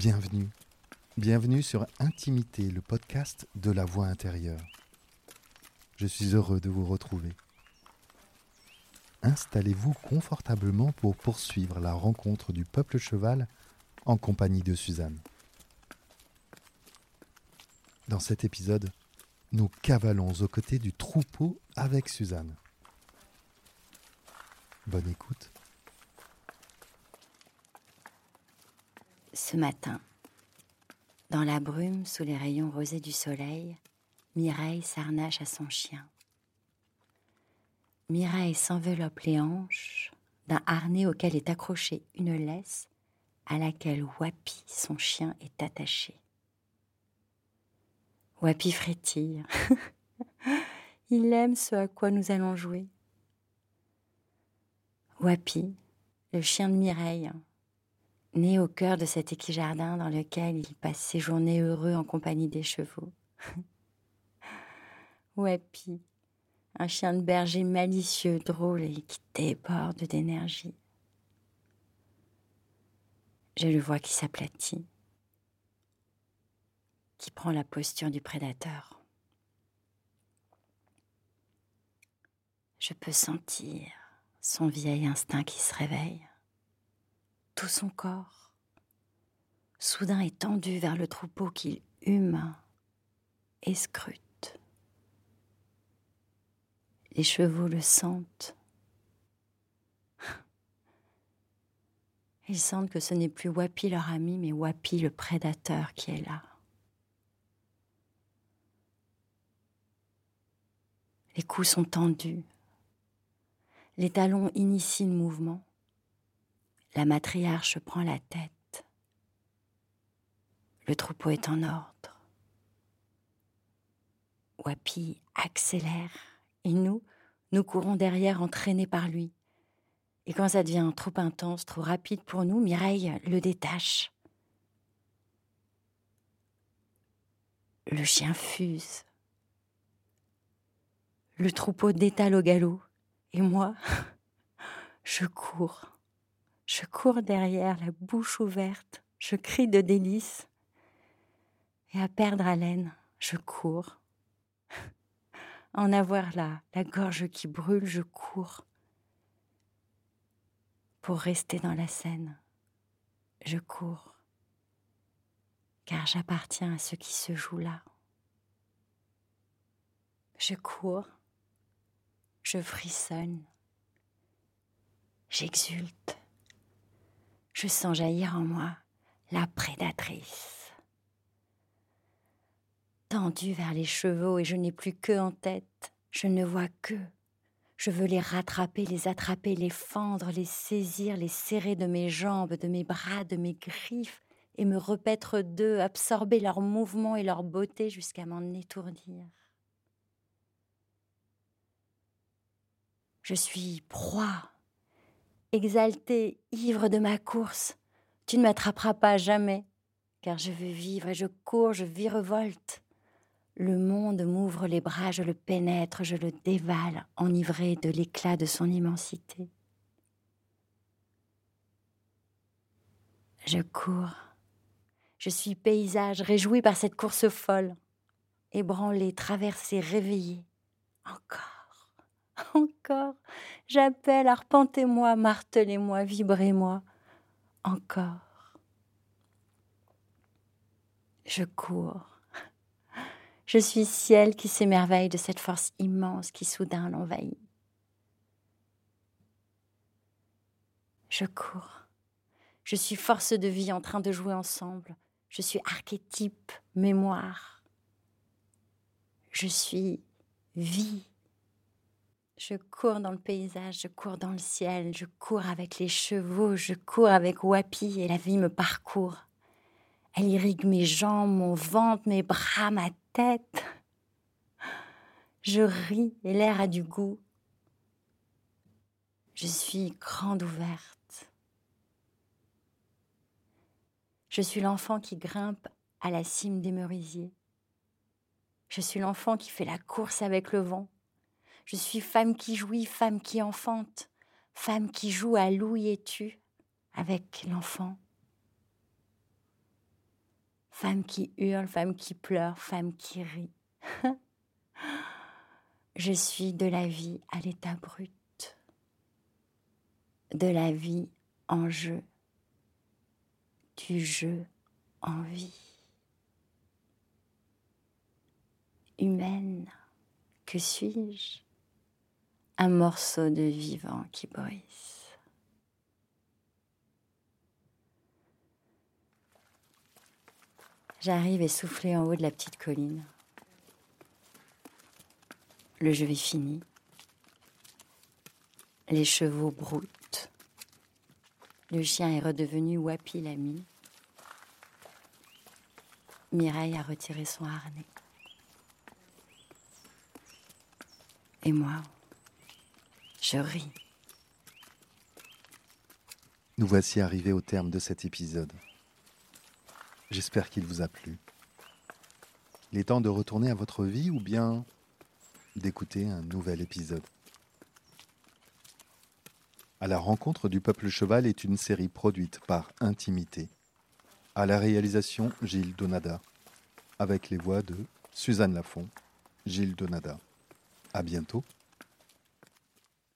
Bienvenue. Bienvenue sur Intimité, le podcast de la voix intérieure. Je suis heureux de vous retrouver. Installez-vous confortablement pour poursuivre la rencontre du peuple cheval en compagnie de Suzanne. Dans cet épisode, nous cavalons aux côtés du troupeau avec Suzanne. Bonne écoute. Ce matin, dans la brume sous les rayons rosés du soleil, Mireille s'arnache à son chien. Mireille s'enveloppe les hanches d'un harnais auquel est accrochée une laisse à laquelle Wapi, son chien, est attaché. Wapi frétille. Il aime ce à quoi nous allons jouer. Wapi, le chien de Mireille, né au cœur de cet équijardin dans lequel il passe ses journées heureux en compagnie des chevaux. Wapi, un chien de berger malicieux, drôle et qui déborde d'énergie. Je le vois qui s'aplatit, qui prend la posture du prédateur. Je peux sentir son vieil instinct qui se réveille tout son corps, soudain étendu vers le troupeau qu'il hume et scrute. Les chevaux le sentent. Ils sentent que ce n'est plus Wapi leur ami, mais Wapi le prédateur qui est là. Les coups sont tendus. Les talons initient le mouvement. La matriarche prend la tête. Le troupeau est en ordre. Wapi accélère et nous, nous courons derrière entraînés par lui. Et quand ça devient trop intense, trop rapide pour nous, Mireille le détache. Le chien fuse. Le troupeau détale au galop. Et moi, je cours. Je cours derrière, la bouche ouverte, je crie de délice. Et à perdre haleine, je cours. En avoir là, la gorge qui brûle, je cours. Pour rester dans la scène, je cours. Car j'appartiens à ce qui se joue là. Je cours. Je frissonne. J'exulte je sens jaillir en moi la prédatrice. Tendue vers les chevaux et je n'ai plus que en tête, je ne vois que. Je veux les rattraper, les attraper, les fendre, les saisir, les serrer de mes jambes, de mes bras, de mes griffes, et me repaître d'eux, absorber leurs mouvements et leur beauté jusqu'à m'en étourdir. Je suis proie exalté, ivre de ma course. Tu ne m'attraperas pas jamais, car je veux vivre et je cours, je virevolte. Le monde m'ouvre les bras, je le pénètre, je le dévale, enivré de l'éclat de son immensité. Je cours. Je suis paysage, réjoui par cette course folle. Ébranlé, traversé, réveillé. Encore encore. J'appelle, arpentez-moi, martelez-moi, vibrez-moi. Encore. Je cours. Je suis ciel qui s'émerveille de cette force immense qui soudain l'envahit. Je cours. Je suis force de vie en train de jouer ensemble. Je suis archétype, mémoire. Je suis vie. Je cours dans le paysage, je cours dans le ciel, je cours avec les chevaux, je cours avec Wapi et la vie me parcourt. Elle irrigue mes jambes, mon ventre, mes bras, ma tête. Je ris et l'air a du goût. Je suis grande ouverte. Je suis l'enfant qui grimpe à la cime des merisiers. Je suis l'enfant qui fait la course avec le vent. Je suis femme qui jouit, femme qui enfante, femme qui joue à louis et tu avec l'enfant. Femme qui hurle, femme qui pleure, femme qui rit. Je suis de la vie à l'état brut, de la vie en jeu, du jeu en vie. Humaine, que suis-je? Un morceau de vivant qui brise. J'arrive essoufflée en haut de la petite colline. Le jeu est fini. Les chevaux broutent. Le chien est redevenu Wapi l'ami. Mireille a retiré son harnais. Et moi, Nous voici arrivés au terme de cet épisode. J'espère qu'il vous a plu. Il est temps de retourner à votre vie ou bien d'écouter un nouvel épisode. À la rencontre du peuple cheval est une série produite par Intimité. À la réalisation, Gilles Donada. Avec les voix de Suzanne Lafont, Gilles Donada. À bientôt